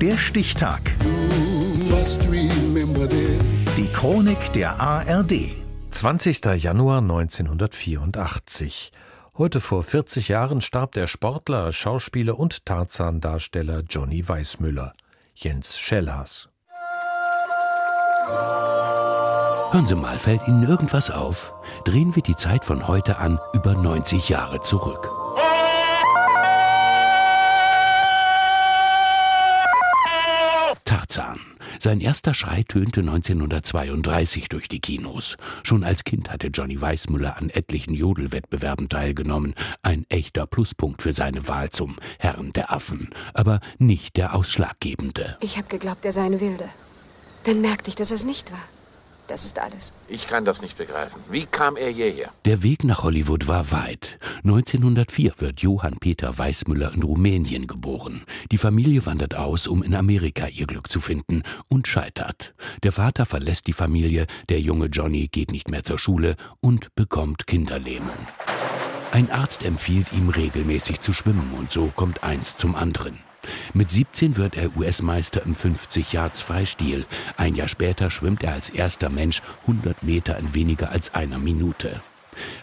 Der Stichtag. Die Chronik der ARD. 20. Januar 1984. Heute vor 40 Jahren starb der Sportler, Schauspieler und Tarzan-Darsteller Johnny Weissmüller. Jens Schellhaas. Hören Sie mal, fällt Ihnen irgendwas auf? Drehen wir die Zeit von heute an über 90 Jahre zurück. Tarzan. Sein erster Schrei tönte 1932 durch die Kinos. Schon als Kind hatte Johnny Weissmuller an etlichen Jodelwettbewerben teilgenommen. Ein echter Pluspunkt für seine Wahl zum Herrn der Affen. Aber nicht der ausschlaggebende. Ich habe geglaubt, er sei eine Wilde. Dann merkte ich, dass es nicht war. Das ist alles. Ich kann das nicht begreifen. Wie kam er hierher? Der Weg nach Hollywood war weit. 1904 wird Johann Peter Weissmüller in Rumänien geboren. Die Familie wandert aus, um in Amerika ihr Glück zu finden und scheitert. Der Vater verlässt die Familie, der junge Johnny geht nicht mehr zur Schule und bekommt Kinderlähmung. Ein Arzt empfiehlt ihm regelmäßig zu schwimmen und so kommt eins zum anderen. Mit 17 wird er US-Meister im 50 Yards Freistil. Ein Jahr später schwimmt er als erster Mensch 100 Meter in weniger als einer Minute.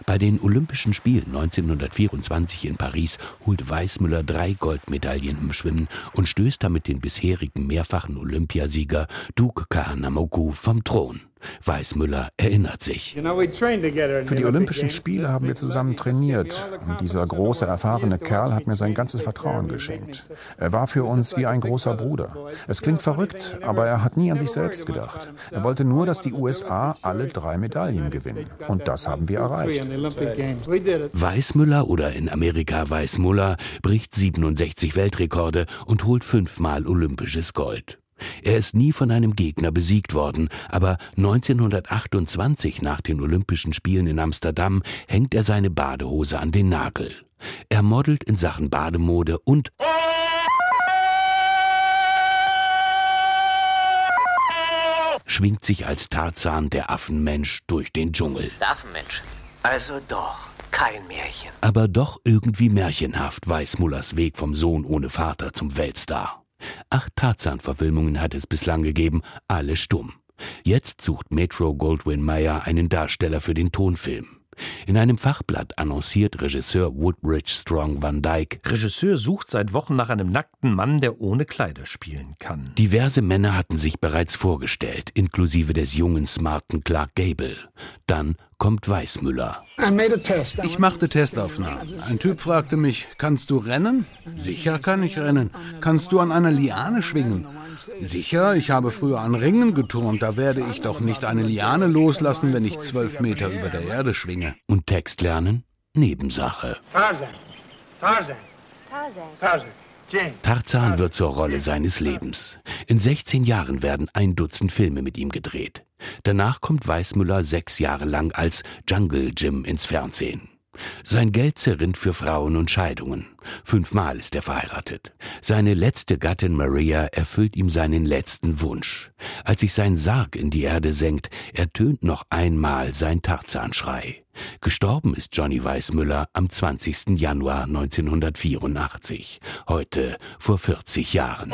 Bei den Olympischen Spielen 1924 in Paris holt Weißmüller drei Goldmedaillen im Schwimmen und stößt damit den bisherigen mehrfachen Olympiasieger Duke Kahanamoku vom Thron. Weißmüller erinnert sich. Für die Olympischen Spiele haben wir zusammen trainiert. Und dieser große, erfahrene Kerl hat mir sein ganzes Vertrauen geschenkt. Er war für uns wie ein großer Bruder. Es klingt verrückt, aber er hat nie an sich selbst gedacht. Er wollte nur, dass die USA alle drei Medaillen gewinnen. Und das haben wir erreicht. Weißmüller oder in Amerika Weißmuller bricht 67 Weltrekorde und holt fünfmal olympisches Gold. Er ist nie von einem Gegner besiegt worden, aber 1928 nach den Olympischen Spielen in Amsterdam hängt er seine Badehose an den Nagel. Er modelt in Sachen Bademode und schwingt sich als Tarzan der Affenmensch durch den Dschungel. Der Affenmensch. Also doch, kein Märchen. Aber doch irgendwie märchenhaft weiß Mullers Weg vom Sohn ohne Vater zum Weltstar. Acht Tarzan-Verfilmungen hat es bislang gegeben, alle stumm. Jetzt sucht Metro Goldwyn Mayer einen Darsteller für den Tonfilm. In einem Fachblatt annonciert Regisseur Woodbridge Strong Van Dyke. Regisseur sucht seit Wochen nach einem nackten Mann, der ohne Kleider spielen kann. Diverse Männer hatten sich bereits vorgestellt, inklusive des jungen, smarten Clark Gable. Dann kommt Weißmüller. Ich machte Testaufnahmen. Ein Typ fragte mich, kannst du rennen? Sicher kann ich rennen. Kannst du an einer Liane schwingen? Sicher, ich habe früher an Ringen geturnt, da werde ich doch nicht eine Liane loslassen, wenn ich zwölf Meter über der Erde schwinge. Und Text lernen? Nebensache. Tarzan. Tarzan. Tarzan. Tarzan wird zur Rolle seines Lebens. In 16 Jahren werden ein Dutzend Filme mit ihm gedreht. Danach kommt Weißmüller sechs Jahre lang als Jungle Jim ins Fernsehen. Sein Geld zerrinnt für Frauen und Scheidungen. Fünfmal ist er verheiratet. Seine letzte Gattin Maria erfüllt ihm seinen letzten Wunsch. Als sich sein Sarg in die Erde senkt, ertönt noch einmal sein Tarzanschrei. Gestorben ist Johnny Weissmüller am 20. Januar 1984. Heute vor 40 Jahren.